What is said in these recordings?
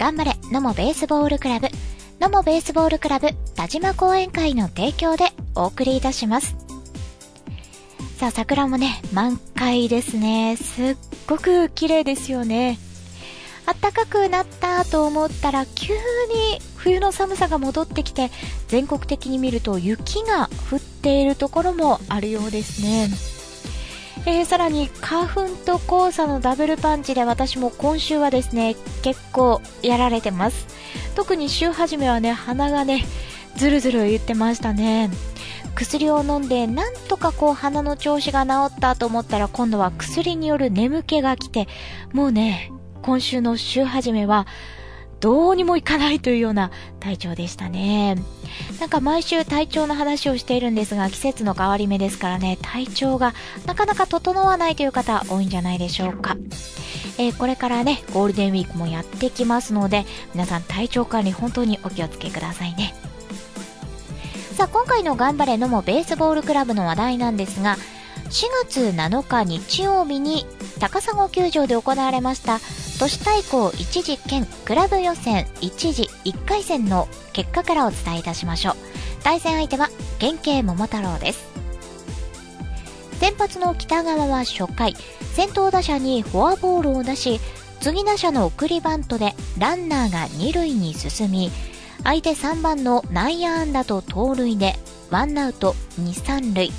頑張れ、野茂ベースボールクラブ、野茂ベースボールクラブ田島講演会の提供でお送りいたします。さあ、桜もね、満開ですね。すっごく綺麗ですよね。暖かくなったと思ったら急に冬の寒さが戻ってきて全国的に見ると雪が降っているところもあるようですね。えー、さらに花粉と黄砂のダブルパンチで私も今週はですね結構やられてます。特に週初めはね鼻がねずるずる言ってましたね。薬を飲んでなんとかこう鼻の調子が治ったと思ったら今度は薬による眠気が来てもうね今週の週始めはどうにもいかないというような体調でしたね。なんか毎週体調の話をしているんですが、季節の変わり目ですからね、体調がなかなか整わないという方多いんじゃないでしょうか。えー、これからね、ゴールデンウィークもやってきますので、皆さん体調管理本当にお気をつけくださいね。さあ、今回の頑張れのもベースボールクラブの話題なんですが、4月7日日曜日に高砂球場で行われました都市対抗一次兼クラブ予選一次1回戦の結果からお伝えいたしましょう。対戦相手は原型桃太郎です。先発の北川は初回先頭打者にフォアボールを出し次打者の送りバントでランナーが2塁に進み相手3番の内野安打と盗塁でワンアウト2、3塁。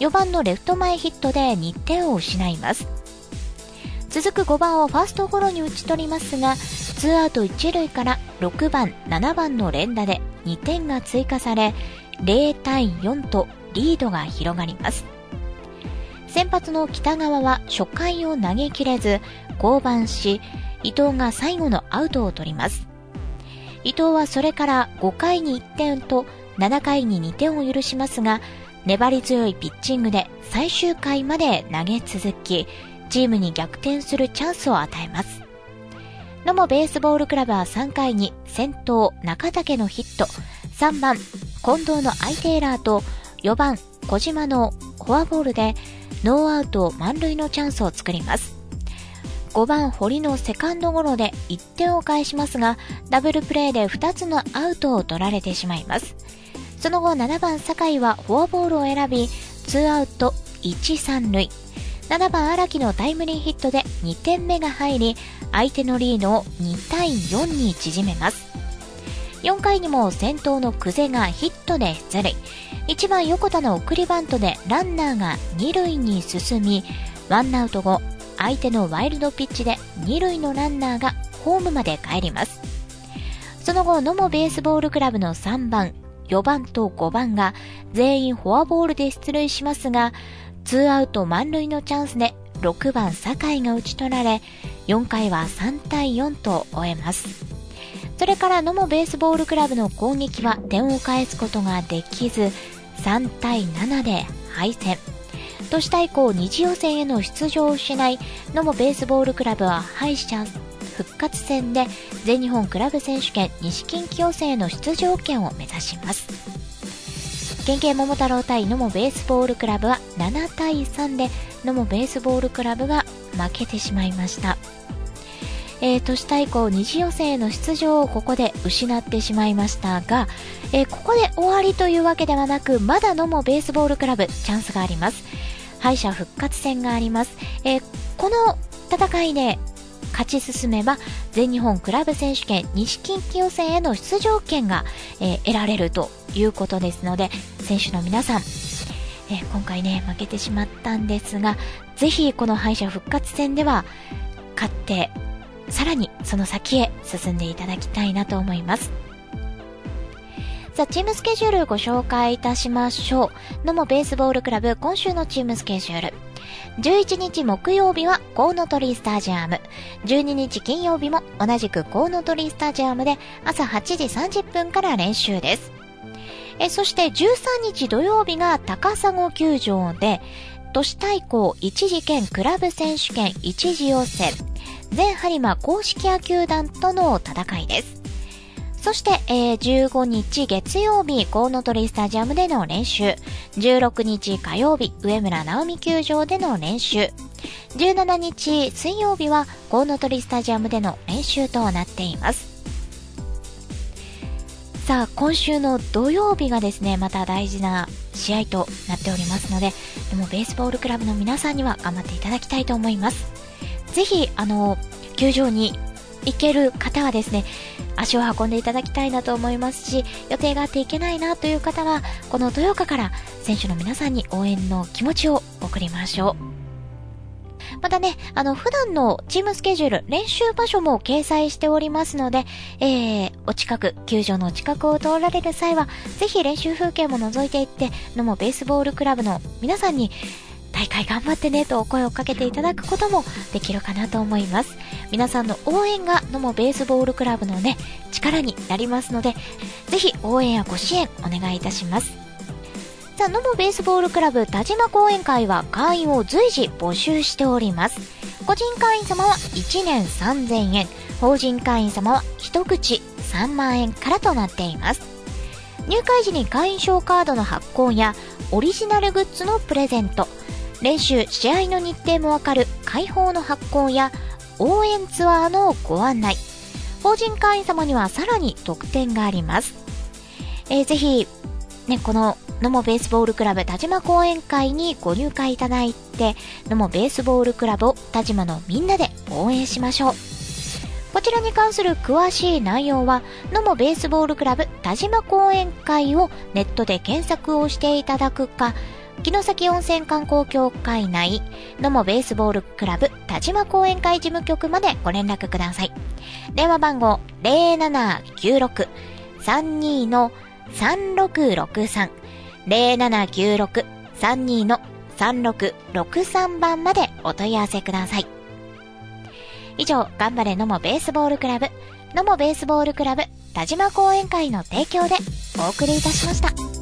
4番のレフト前ヒットで2点を失います。続く5番をファーストゴロに打ち取りますがツーアウト1塁から6番7番の連打で2点が追加され0対4とリードが広がります。先発の北川は初回を投げ切れず降板し伊藤が最後のアウトを取ります。伊藤はそれから5回に1点と7回に2点を許しますが粘り強いピッチングで最終回まで投げ続き、チームに逆転するチャンスを与えます。野茂ベースボールクラブは3回に先頭中竹のヒット、3番近藤の相手エラーと4番小島のフォアボールでノーアウト満塁のチャンスを作ります。5番堀のセカンドゴロで1点を返しますが、ダブルプレーで2つのアウトを取られてしまいます。その後7番酒井はフォアボールを選び、2アウト1、3塁。7番荒木のタイムリーヒットで2点目が入り、相手のリードを2対4に縮めます。4回にも先頭の久世がヒットで出塁。1番横田の送りバントでランナーが2塁に進み、ワンアウト後、相手のワイルドピッチで2塁のランナーがホームまで帰ります。その後、野茂ベースボールクラブの3番、4番と5番が全員フォアボールで出塁しますが、2アウト満塁のチャンスで6番酒井が打ち取られ、4回は3対4と終えます。それから野茂ベースボールクラブの攻撃は点を返すことができず、3対7で敗戦。都市対抗二次予選への出場を失い、野茂ベースボールクラブは敗者復活戦で全日本クラブ選手権西近畿予選への出場権を目指します。県警桃太郎対野茂ベースボールクラブは7対3で野茂ベースボールクラブが負けてしまいました。えー、都市対抗二次予選への出場をここで失ってしまいましたが、えー、ここで終わりというわけではなく、まだ野茂ベースボールクラブチャンスがあります。敗者復活戦があります。えー、この戦いで勝ち進めば全日本クラブ選手権西近畿予選への出場権が、えー、得られるということですので選手の皆さん、え、今回ね負けてしまったんですがぜひこの敗者復活戦では勝ってさらにその先へ進んでいただきたいなと思いますさあ、チームスケジュールご紹介いたしましょう。野茂ベースボールクラブ今週のチームスケジュール。11日木曜日はコウノトリスタジアム。12日金曜日も同じくコウノトリスタジアムで朝8時30分から練習です。えそして13日土曜日が高砂球場で、都市対抗一次兼クラブ選手権一次予選、全播磨公式野球団との戦いです。そして、えー、15日月曜日、コウノトリスタジアムでの練習。16日火曜日、上村直美球場での練習。17日水曜日はコウノトリスタジアムでの練習となっています。さあ、今週の土曜日がですね、また大事な試合となっておりますので、でもベースボールクラブの皆さんには頑張っていただきたいと思います。ぜひ、あの、球場に行ける方はですね、足を運んでいただきたいなと思いますし、予定があっていけないなという方は、この豊岡から選手の皆さんに応援の気持ちを送りましょう。またね、あの、普段のチームスケジュール、練習場所も掲載しておりますので、えー、お近く、球場の近くを通られる際は、ぜひ練習風景も覗いていって、のもベースボールクラブの皆さんに、大会頑張ってねと声をかけていただくこともできるかなと思います。皆さんの応援がのもベースボールクラブのね、力になりますので、ぜひ応援やご支援お願いいたします。さあ、ノモベースボールクラブ田島講演会は会員を随時募集しております。個人会員様は1年3000円、法人会員様は一口3万円からとなっています。入会時に会員証カードの発行やオリジナルグッズのプレゼント、練習、試合の日程もわかる開放の発行や応援ツアーのご案内、法人会員様にはさらに特典があります。えー、ぜひ、ね、この野茂ベースボールクラブ田島講演会にご入会いただいて、野茂ベースボールクラブを田島のみんなで応援しましょう。こちらに関する詳しい内容は、野茂ベースボールクラブ田島講演会をネットで検索をしていただくか、城崎温泉観光協会内、野茂ベースボールクラブ田島講演会事務局までご連絡ください。電話番号0796-32の3663 0796-32の3663番までお問い合わせください。以上、頑張れのもベースボールクラブ、のもベースボールクラブ、田島講演会の提供でお送りいたしました。